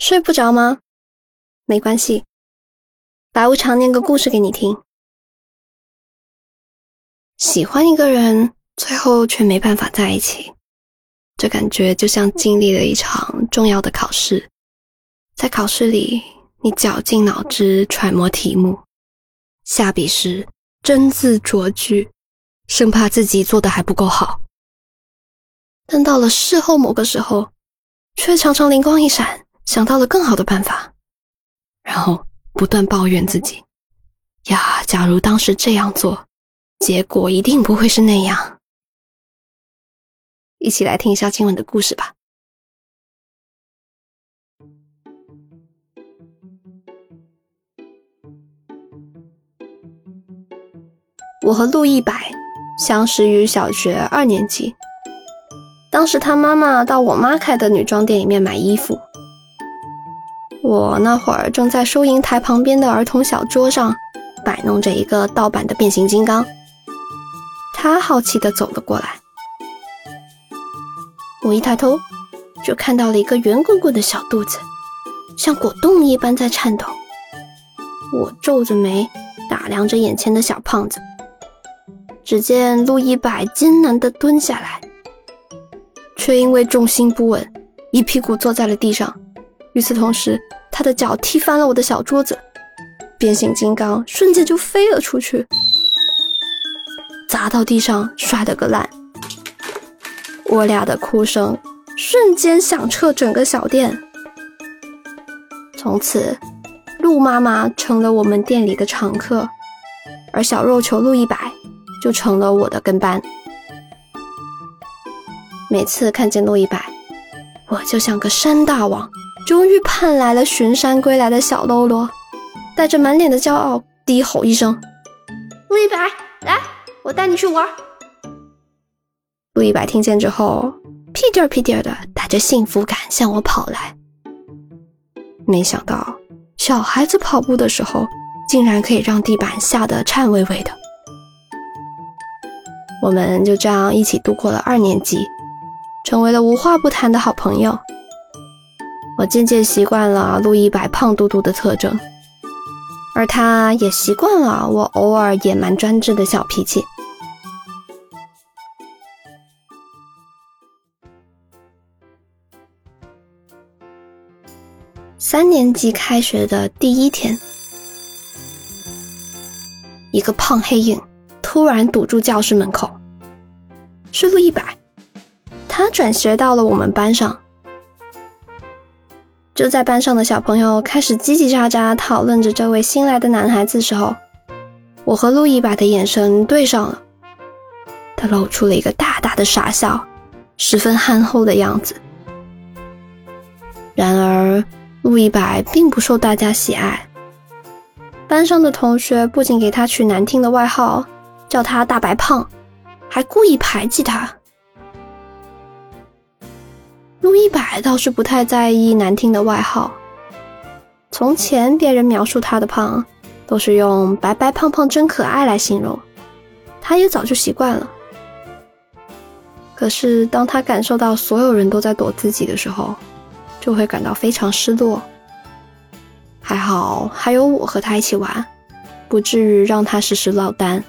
睡不着吗？没关系，白无常念个故事给你听。喜欢一个人，最后却没办法在一起，这感觉就像经历了一场重要的考试。在考试里，你绞尽脑汁揣摩题目，下笔时斟字酌句，生怕自己做的还不够好。但到了事后某个时候，却常常灵光一闪。想到了更好的办法，然后不断抱怨自己：“呀，假如当时这样做，结果一定不会是那样。”一起来听一下今晚的故事吧。我和陆一白相识于小学二年级，当时他妈妈到我妈开的女装店里面买衣服。我那会儿正在收银台旁边的儿童小桌上摆弄着一个盗版的变形金刚，他好奇地走了过来。我一抬头，就看到了一个圆滚滚的小肚子，像果冻一般在颤抖。我皱着眉打量着眼前的小胖子，只见陆一百艰难地蹲下来，却因为重心不稳，一屁股坐在了地上。与此同时，他的脚踢翻了我的小桌子，变形金刚瞬间就飞了出去，砸到地上，摔了个烂。我俩的哭声瞬间响彻整个小店。从此，陆妈妈成了我们店里的常客，而小肉球陆一百就成了我的跟班。每次看见陆一百，我就像个山大王。终于盼来了巡山归来的小喽啰，带着满脸的骄傲，低吼一声：“陆一白，来，我带你去玩。”陆一白听见之后，屁颠儿屁颠儿的带着幸福感向我跑来。没想到，小孩子跑步的时候，竟然可以让地板吓得颤巍巍的。我们就这样一起度过了二年级，成为了无话不谈的好朋友。我渐渐习惯了陆一百胖嘟嘟的特征，而他也习惯了我偶尔野蛮专制的小脾气。三年级开学的第一天，一个胖黑影突然堵住教室门口，是陆一百，他转学到了我们班上。就在班上的小朋友开始叽叽喳喳讨论着这位新来的男孩子时候，我和陆一百的眼神对上了。他露出了一个大大的傻笑，十分憨厚的样子。然而，陆一百并不受大家喜爱。班上的同学不仅给他取难听的外号，叫他“大白胖”，还故意排挤他。陆一百倒是不太在意难听的外号。从前别人描述他的胖，都是用“白白胖胖真可爱”来形容，他也早就习惯了。可是当他感受到所有人都在躲自己的时候，就会感到非常失落。还好还有我和他一起玩，不至于让他时时落单。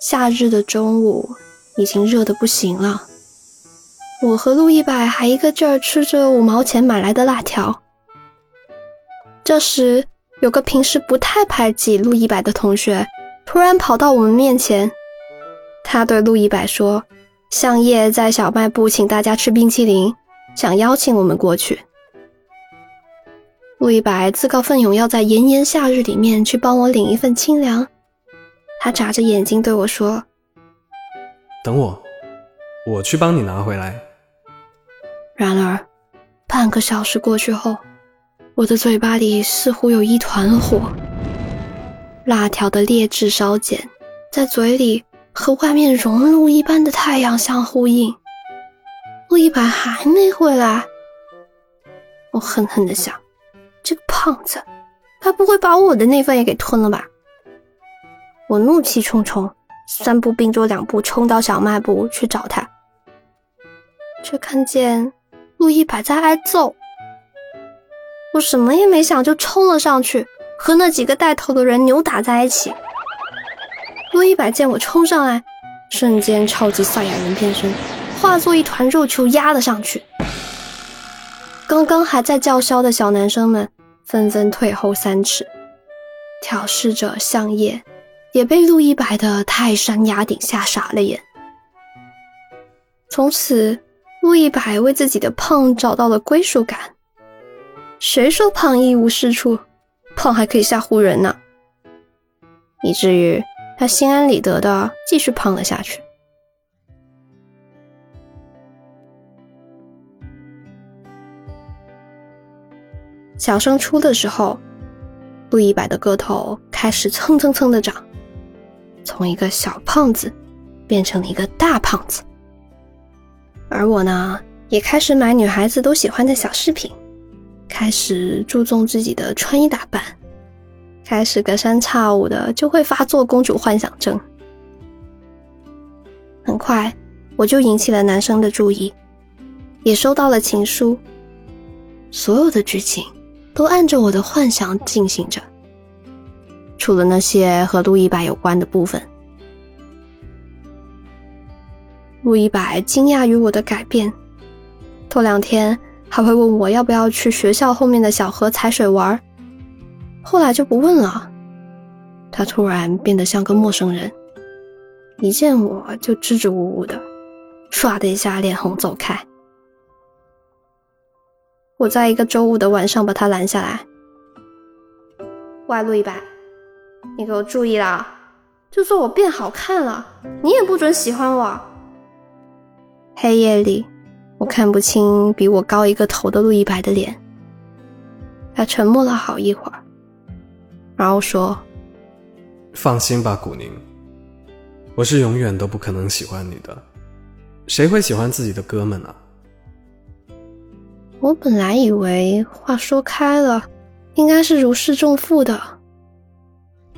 夏日的中午已经热得不行了，我和陆一百还一个劲儿吃着五毛钱买来的辣条。这时，有个平时不太排挤陆一百的同学突然跑到我们面前，他对陆一百说：“向夜在小卖部请大家吃冰淇淋，想邀请我们过去。”陆一百自告奋勇要在炎炎夏日里面去帮我领一份清凉。他眨着眼睛对我说：“等我，我去帮你拿回来。”然而，半个小时过去后，我的嘴巴里似乎有一团火，辣条的劣质烧碱在嘴里和外面熔炉一般的太阳相呼应。陆一白还没回来，我恨恨的想：这个胖子，他不会把我的那份也给吞了吧？我怒气冲冲，三步并作两步冲到小卖部去找他。却看见陆一白在挨揍。我什么也没想，就冲了上去，和那几个带头的人扭打在一起。陆一白见我冲上来，瞬间超级赛亚人变身，化作一团肉球压了上去。刚刚还在叫嚣的小男生们纷纷退后三尺，挑事者向叶也被陆一白的泰山压顶吓傻了眼。从此，陆一白为自己的胖找到了归属感。谁说胖一无是处？胖还可以吓唬人呢。以至于他心安理得的继续胖了下去。小升初的时候，陆一白的个头开始蹭蹭蹭的长，从一个小胖子变成了一个大胖子。而我呢，也开始买女孩子都喜欢的小饰品。开始注重自己的穿衣打扮，开始隔三差五的就会发作公主幻想症。很快，我就引起了男生的注意，也收到了情书。所有的剧情都按着我的幻想进行着，除了那些和陆一白有关的部分。陆一白惊讶于我的改变，头两天。还会问我要不要去学校后面的小河踩水玩，后来就不问了。他突然变得像个陌生人，一见我就支支吾吾的，唰的一下脸红走开。我在一个周五的晚上把他拦下来，喂，陆一白，你给我注意啦，就算我变好看了，你也不准喜欢我。黑夜里。我看不清比我高一个头的陆一白的脸，他沉默了好一会儿，然后说：“放心吧，古宁，我是永远都不可能喜欢你的。谁会喜欢自己的哥们呢？”我本来以为话说开了，应该是如释重负的，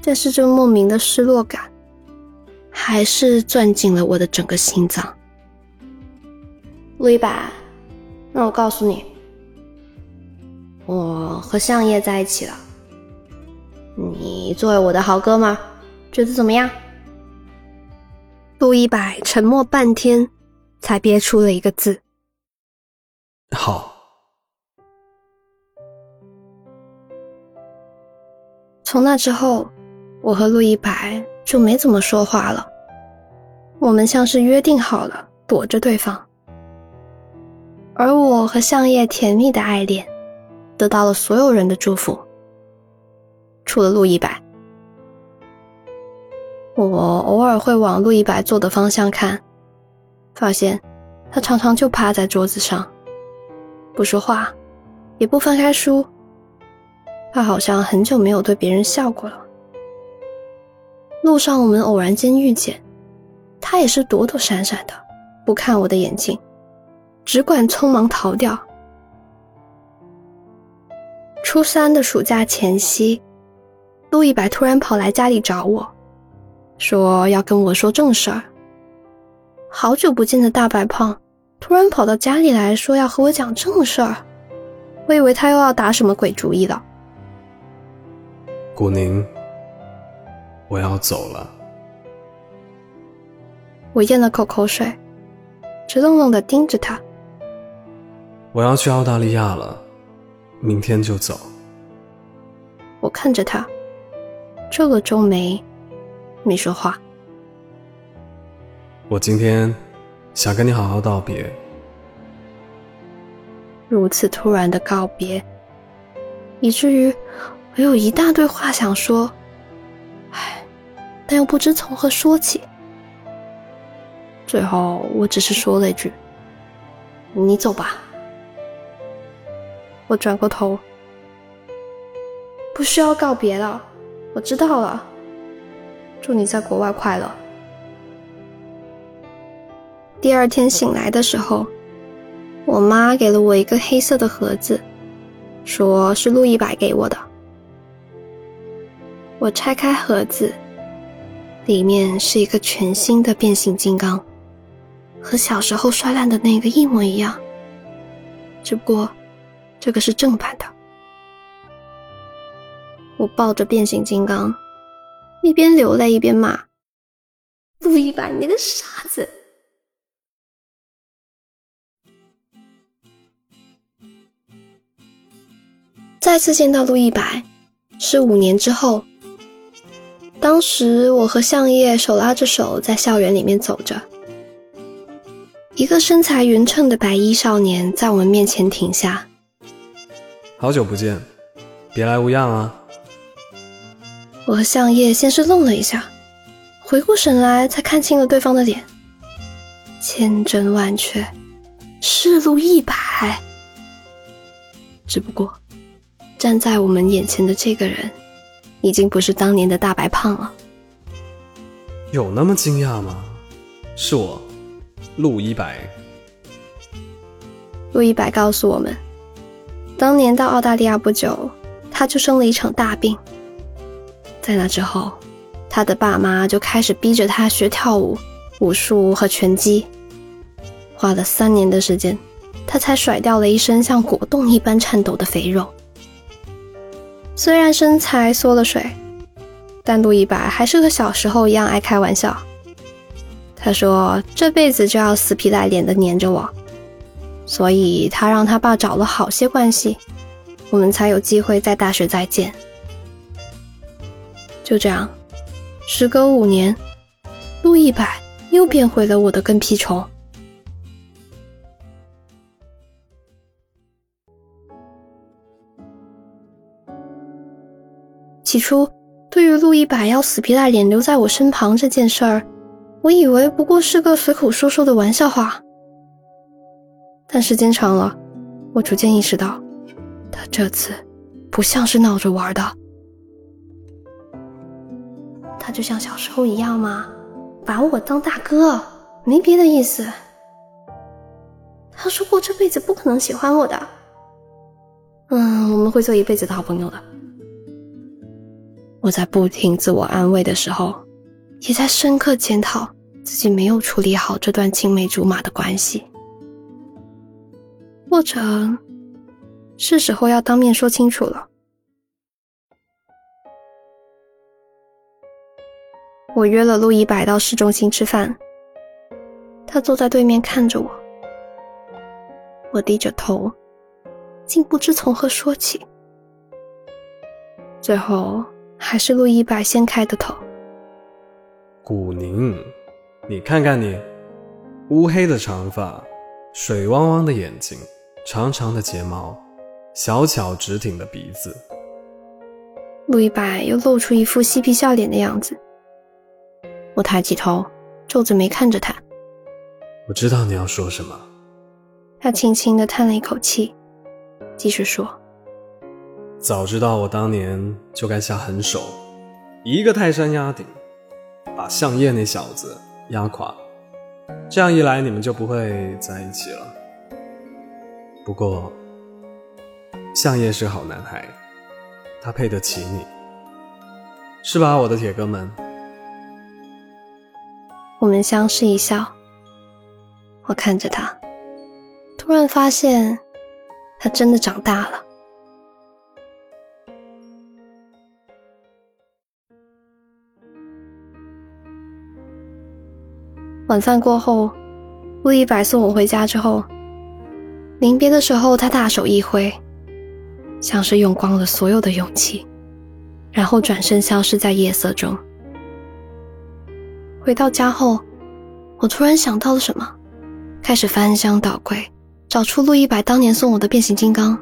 但是这莫名的失落感，还是攥紧了我的整个心脏。陆一白，那我告诉你，我和相叶在一起了。你作为我的好哥们，觉得怎么样？陆一白沉默半天，才憋出了一个字：“好。”从那之后，我和陆一白就没怎么说话了。我们像是约定好了，躲着对方。而我和向叶甜蜜的爱恋，得到了所有人的祝福，除了陆一白。我偶尔会往陆一白坐的方向看，发现他常常就趴在桌子上，不说话，也不翻开书。他好像很久没有对别人笑过了。路上我们偶然间遇见，他也是躲躲闪闪的，不看我的眼睛。只管匆忙逃掉。初三的暑假前夕，陆一白突然跑来家里找我，说要跟我说正事儿。好久不见的大白胖突然跑到家里来说要和我讲正事儿，我以为他又要打什么鬼主意了。古宁，我要走了。我咽了口口水，直愣愣的盯着他。我要去澳大利亚了，明天就走。我看着他，皱了皱眉，没说话。我今天想跟你好好道别。如此突然的告别，以至于我有一大堆话想说，唉，但又不知从何说起。最后，我只是说了一句：“你走吧。”我转过头，不需要告别了，我知道了。祝你在国外快乐。第二天醒来的时候，我妈给了我一个黑色的盒子，说是陆一白给我的。我拆开盒子，里面是一个全新的变形金刚。和小时候摔烂的那个一模一样，只不过这个是正版的。我抱着变形金刚，一边流泪一边骂：“陆一白，你个傻子！”再次见到陆一白，是五年之后。当时我和相叶手拉着手在校园里面走着，一个身材匀称的白衣少年在我们面前停下。好久不见，别来无恙啊！我和相叶先是愣了一下，回过神来才看清了对方的脸。千真万确，是陆一白。只不过，站在我们眼前的这个人。已经不是当年的大白胖了，有那么惊讶吗？是我，陆一白。陆一白告诉我们，当年到澳大利亚不久，他就生了一场大病。在那之后，他的爸妈就开始逼着他学跳舞、武术和拳击，花了三年的时间，他才甩掉了一身像果冻一般颤抖的肥肉。虽然身材缩了水，但陆一白还是和小时候一样爱开玩笑。他说这辈子就要死皮赖脸的黏着我，所以他让他爸找了好些关系，我们才有机会在大学再见。就这样，时隔五年，陆一白又变回了我的跟屁虫。起初，对于陆一百要死皮赖脸留在我身旁这件事儿，我以为不过是个随口说说的玩笑话。但时间长了，我逐渐意识到，他这次不像是闹着玩的。他就像小时候一样嘛，把我当大哥，没别的意思。他说过这辈子不可能喜欢我的，嗯，我们会做一辈子的好朋友的。我在不停自我安慰的时候，也在深刻检讨自己没有处理好这段青梅竹马的关系，或者是时候要当面说清楚了。我约了陆一白到市中心吃饭，他坐在对面看着我，我低着头，竟不知从何说起，最后。还是陆一白先开的头。古宁，你看看你，乌黑的长发，水汪汪的眼睛，长长的睫毛，小巧直挺的鼻子。陆一白又露出一副嬉皮笑脸的样子。我抬起头，皱着眉看着他。我知道你要说什么。他轻轻的叹了一口气，继续说。早知道我当年就该下狠手，一个泰山压顶，把相叶那小子压垮，这样一来你们就不会在一起了。不过，相叶是好男孩，他配得起你，是吧，我的铁哥们？我们相视一笑，我看着他，突然发现，他真的长大了。晚饭过后，陆一白送我回家之后，临别的时候，他大手一挥，像是用光了所有的勇气，然后转身消失在夜色中。回到家后，我突然想到了什么，开始翻箱倒柜，找出陆一白当年送我的变形金刚。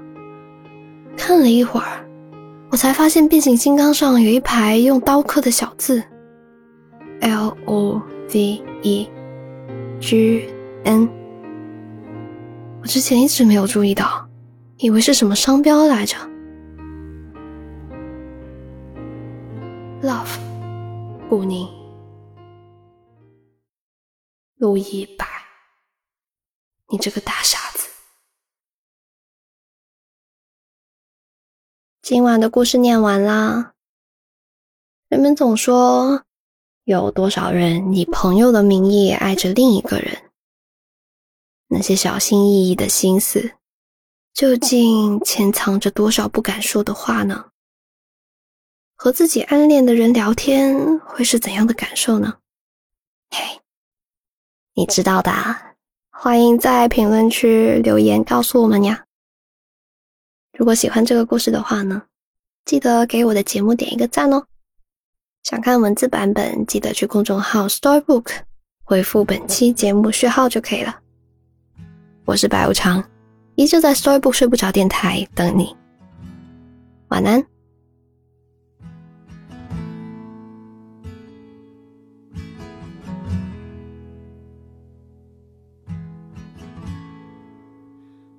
看了一会儿，我才发现变形金刚上有一排用刀刻的小字：L O V E。G N，我之前一直没有注意到，以为是什么商标来着。Love，顾宁，陆一白，你这个大傻子。今晚的故事念完啦。人们总说。有多少人以朋友的名义爱着另一个人？那些小心翼翼的心思，究竟潜藏着多少不敢说的话呢？和自己暗恋的人聊天会是怎样的感受呢？嘿，你知道的，欢迎在评论区留言告诉我们呀。如果喜欢这个故事的话呢，记得给我的节目点一个赞哦。想看文字版本，记得去公众号 Storybook 回复本期节目序号就可以了。我是白无常，依旧在 Storybook 睡不着电台等你。晚安。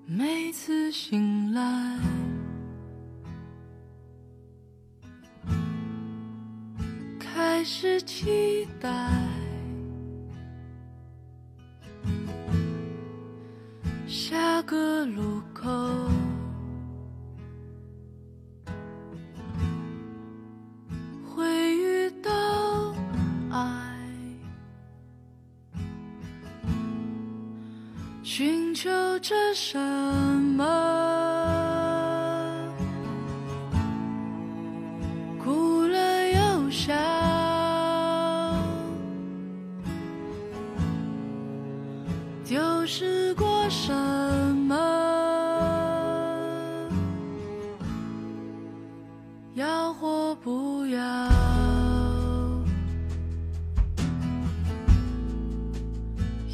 每次醒来，开始期待下个路口会遇到爱，寻求着什么？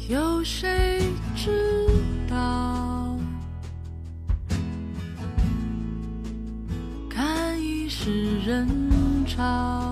有谁知道？看一世人潮，